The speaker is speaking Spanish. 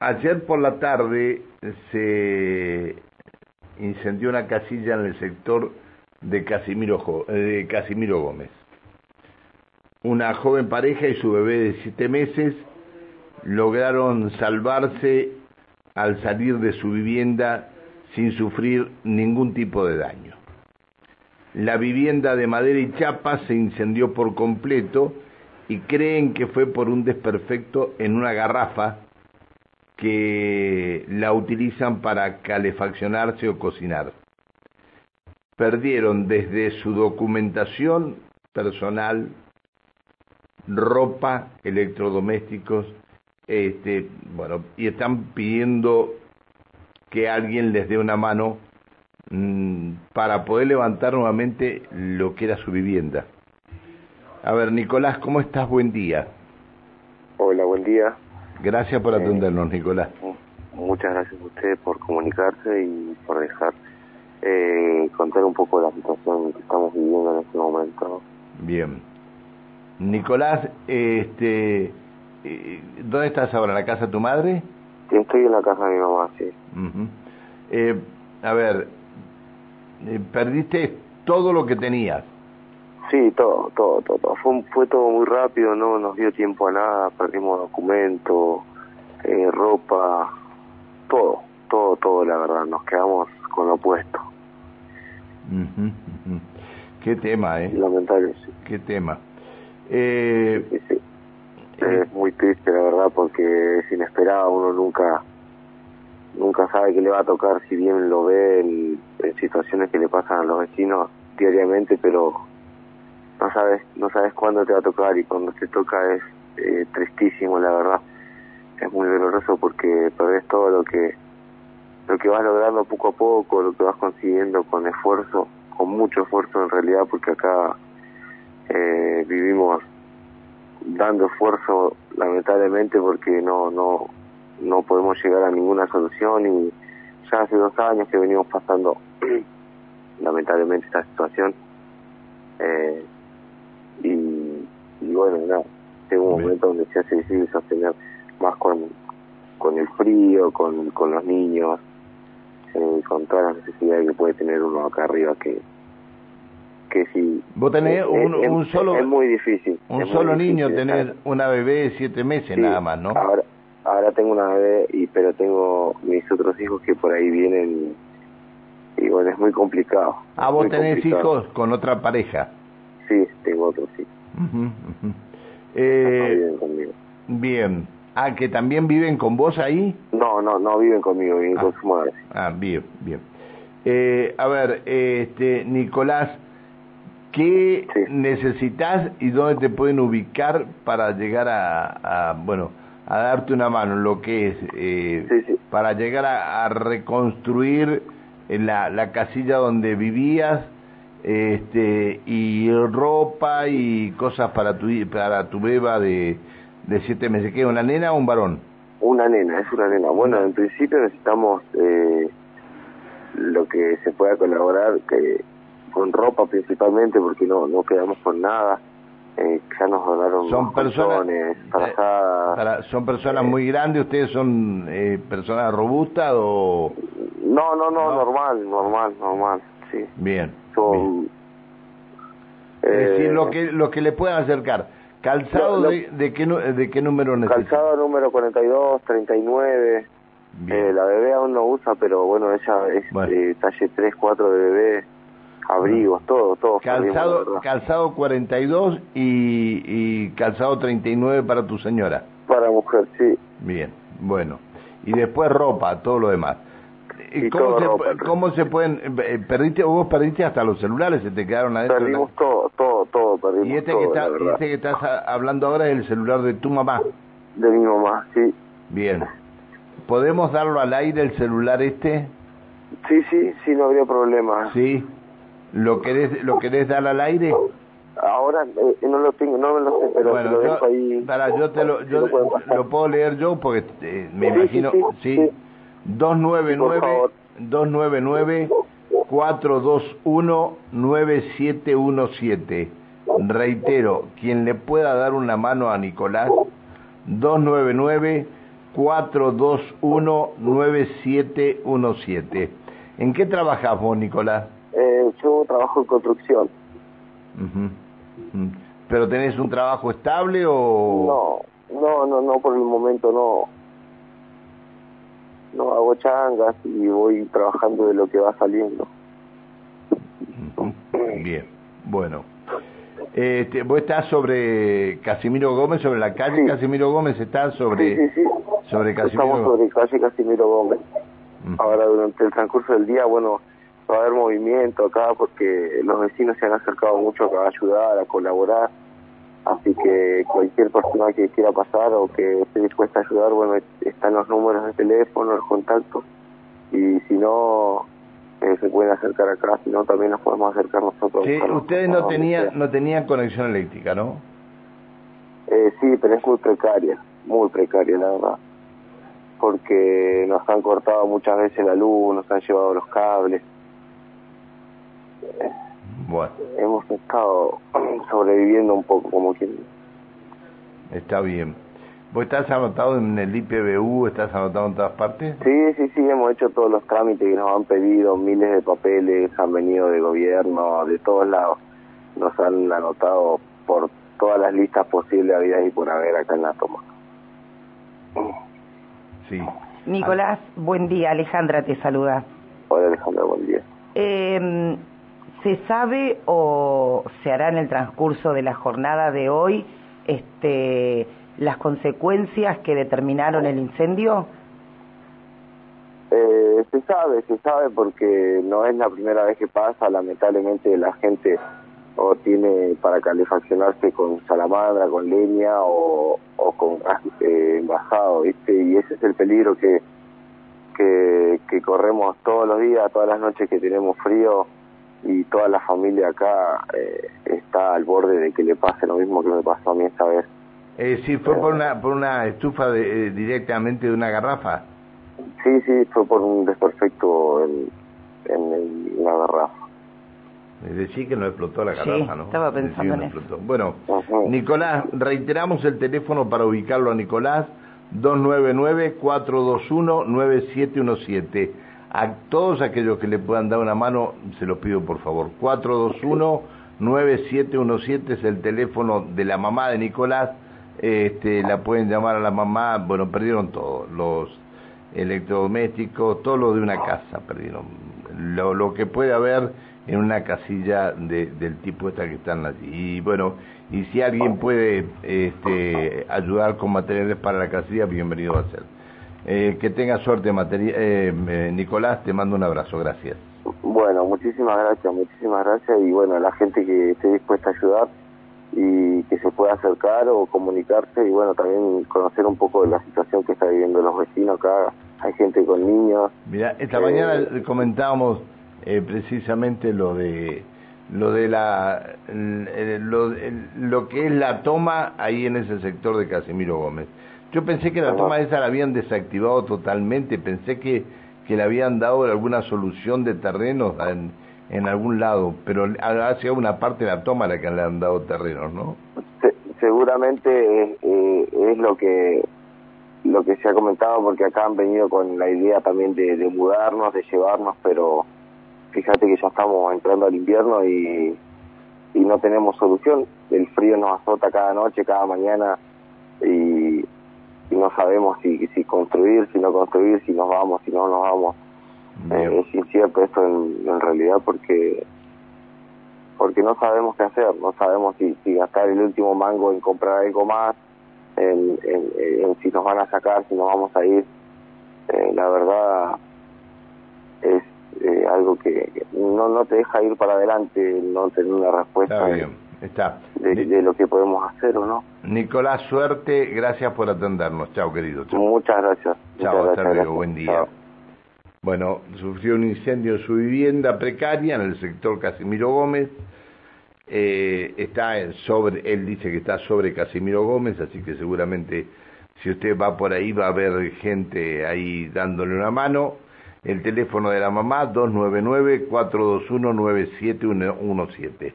ayer por la tarde se incendió una casilla en el sector de Casimiro, de Casimiro Gómez. Una joven pareja y su bebé de siete meses lograron salvarse al salir de su vivienda sin sufrir ningún tipo de daño. La vivienda de madera y chapa se incendió por completo y creen que fue por un desperfecto en una garrafa que la utilizan para calefaccionarse o cocinar. Perdieron desde su documentación personal, ropa, electrodomésticos, este, bueno, y están pidiendo que alguien les dé una mano mmm, para poder levantar nuevamente lo que era su vivienda. A ver, Nicolás, ¿cómo estás? Buen día. Hola, buen día. Gracias por atendernos, Nicolás. Muchas gracias a usted por comunicarse y por dejar eh, contar un poco la situación que estamos viviendo en este momento. Bien. Nicolás, este, eh, ¿dónde estás ahora? ¿En la casa de tu madre? Sí, estoy en la casa de mi mamá, sí. Uh -huh. eh, a ver, eh, perdiste todo lo que tenías. Sí, todo, todo, todo. Fue, fue todo muy rápido, no nos dio tiempo a nada, perdimos documentos, eh, ropa, todo, todo, todo, la verdad, nos quedamos con lo. Uh -huh, uh -huh. Qué tema, ¿eh? Lamentable, sí. Qué tema. Eh, sí, sí. Es muy triste, la verdad, porque es inesperado, uno nunca nunca sabe qué le va a tocar, si bien lo ve en, en situaciones que le pasan a los vecinos diariamente, pero no sabes no sabes cuándo te va a tocar y cuando te toca es eh, tristísimo la verdad. Es muy doloroso porque perdés todo lo que lo que vas logrando poco a poco lo que vas consiguiendo con esfuerzo con mucho esfuerzo en realidad porque acá eh, vivimos dando esfuerzo lamentablemente porque no no no podemos llegar a ninguna solución y ya hace dos años que venimos pasando lamentablemente esta situación. Eh, bueno, no, tengo un momento donde se hace difícil sostener más con, con el frío, con, con los niños, eh, con todas las necesidades que puede tener uno acá arriba que que si vos tenés un, es, un solo es muy difícil un solo niño difícil, tener ¿sabes? una bebé de siete meses Sí, nada más no ahora ahora tengo una bebé y pero tengo mis otros hijos que por ahí vienen y, bueno es muy complicado ah vos tenés complicado. hijos con otra pareja sí tengo otros ujú. no eh, viven conmigo bien ah que también viven con vos ahí no no no viven conmigo viven Ah. con su madre Ah, bien, bien. Eh, a ver, este, Nicolás, ¿qué Sí. necesitas y dónde te pueden ubicar para llegar a, a, bueno, a darte una mano, lo que es, eh, Sí, sí. para llegar a, a reconstruir la, la casilla donde vivías, este, y ropa y cosas para tu, para tu beba de, de siete meses? ¿Qué, una nena o un varón? Una nena, es una nena. Bueno, en principio necesitamos eh, lo que se pueda colaborar que con ropa principalmente porque no no quedamos con nada. Eh, ya nos donaron Son personas, eh, para- son personas muy grandes, ustedes son eh, personas robustas o No, no, no, No. normal, normal, normal, sí. bien. Son... Es decir, eh, lo que lo que le puedan acercar. Calzado Lo- lo- de, de qué de qué número necesita. Calzado número 42, 39. Bien. Eh, la bebé aún no usa, pero bueno, ella es Bueno. eh, talle 3, 4 de bebé. Abrigos, todo, todo. calzado verdad. calzado 42 y, y calzado 39 para tu señora. Para mujer, sí. Bien, bueno. Y después ropa, todo lo demás. ¿Y cómo, se, ropa, cómo se pueden eh, perdiste vos perdiste hasta los celulares se te quedaron adentro de la- Perdimos todo, todo, todo, perdimos y este todo, que está este que estás hablando ahora es el celular de tu mamá. De mi mamá, sí. bien. Podemos darlo al aire el celular este Sí, sí, sí, no habría problema. sí lo querés lo querés dar al aire Ahora eh, no lo tengo, no me lo sé, pero bueno lo yo, dejo ahí. para, yo te lo yo lo puedo leer yo porque eh, me Sí, imagino sí, sí, sí, sí. 299 Por favor. 299 421 9717 reitero quien le pueda dar una mano a Nicolás 299 421-9717. ¿En qué trabajas vos, Nicolás? Eh, yo trabajo en construcción. ¿Pero tenés un trabajo estable o...? No, no, no, no, por el momento no. No hago changas y voy trabajando de lo que va saliendo. Bien, bueno. Este, vos estás sobre Casimiro Gómez, sobre la calle Casimiro Gómez, estás sobre, sí, sí, sobre Casimiro Estamos sobre calle Casimiro Gómez. Ahora durante el transcurso del día, bueno, va a haber movimiento acá porque los vecinos se han acercado mucho a ayudar, a colaborar. Así que cualquier persona que quiera pasar o que esté dispuesta a ayudar, bueno, están los números de teléfono, el contacto. Y si no, eh, se pueden acercar acá, si no, también nos podemos acercar nosotros. Sí, ustedes no tenían, no tenían conexión eléctrica, ¿no? Eh, sí, pero es muy precaria, muy precaria, la verdad. Porque nos han cortado muchas veces la luz, nos han llevado los cables. Bueno. Hemos estado sobreviviendo un poco, como quien. Está bien. ¿Vos estás anotado en el IPBU? ¿Estás anotado en todas partes? Sí, sí, sí, hemos hecho todos los trámites que nos han pedido, miles de papeles han venido de gobierno, de todos lados. Nos han anotado por todas las listas posibles, habidas y por haber acá en la toma. Sí. Nicolás, buen día. Alejandra te saluda. Hola Alejandra, buen día. Eh, ¿Se sabe o se hará en el transcurso de la jornada de hoy este, las consecuencias que determinaron el incendio? Eh, se sabe, se sabe porque no es la primera vez que pasa, lamentablemente la gente o tiene para calefaccionarse con salamandra, con leña o, con gas eh, envasado, ¿viste? Y ese es el peligro que, que, que corremos todos los días, todas las noches que tenemos frío y toda la familia acá eh, está al borde de que le pase lo mismo que me pasó a mí esta vez. Eh, sí, fue por una, por una estufa de, eh, directamente de una garrafa. Sí, sí, fue por un desperfecto en, en, la garrafa. Es decir, que no explotó la garrafa, sí, ¿no? estaba pensando en eso. Bueno, Nicolás, reiteramos el teléfono para ubicarlo a Nicolás, 299-421-9717. A todos aquellos que le puedan dar una mano, se los pido por favor. 421-9717 es el teléfono de la mamá de Nicolás. Este, la pueden llamar a la mamá, bueno, perdieron todo, los electrodomésticos, todo lo de una casa perdieron. Lo, lo que puede haber en una casilla de, del tipo esta que están allí. Y bueno, y si alguien puede este, ayudar con materiales para la casilla, bienvenido a ser. Eh, que tenga suerte, eh, eh, Nicolás, te mando un abrazo, gracias. Bueno, muchísimas gracias, muchísimas gracias y bueno, la gente que esté dispuesta a ayudar y que se pueda acercar o comunicarse y bueno, también conocer un poco de la situación que está viviendo los vecinos acá, hay gente con niños. Mira, esta mañana comentábamos precisamente lo de lo de la lo, lo que es la toma ahí en ese sector de Casimiro Gómez. Yo pensé que la toma esa la habían desactivado totalmente, pensé que, que le habían dado alguna solución de terrenos en, en algún lado, pero ha sido una parte de la toma la que le han dado terrenos, ¿no? seguramente eh, es lo que lo que se ha comentado porque acá han venido con la idea también de, de mudarnos, de llevarnos, pero fíjate que ya estamos entrando al invierno y, y no tenemos solución. El frío nos azota cada noche, cada mañana y, sabemos si, si construir, si no construir, si nos vamos, si no nos vamos. Eh, es incierto esto en, en, realidad porque porque no sabemos qué hacer, no sabemos si, si gastar el último mango en comprar algo más, en, en, si nos van a sacar, si nos vamos a ir. Eh, la verdad es eh, algo que, no, no te deja ir para adelante, no tener una respuesta. Está bien. Está. De, de, lo que podemos hacer o no. Nicolás, suerte, gracias por atendernos. Chao, querido. Muchas gracias. Chao, hasta luego, buen día. Chao. Bueno, sufrió un incendio en su vivienda precaria en el sector Casimiro Gómez. Eh, está en sobre, él dice que está sobre Casimiro Gómez, así que seguramente si usted va por ahí va a ver gente ahí dándole una mano. El teléfono de la mamá, 299-421-9717.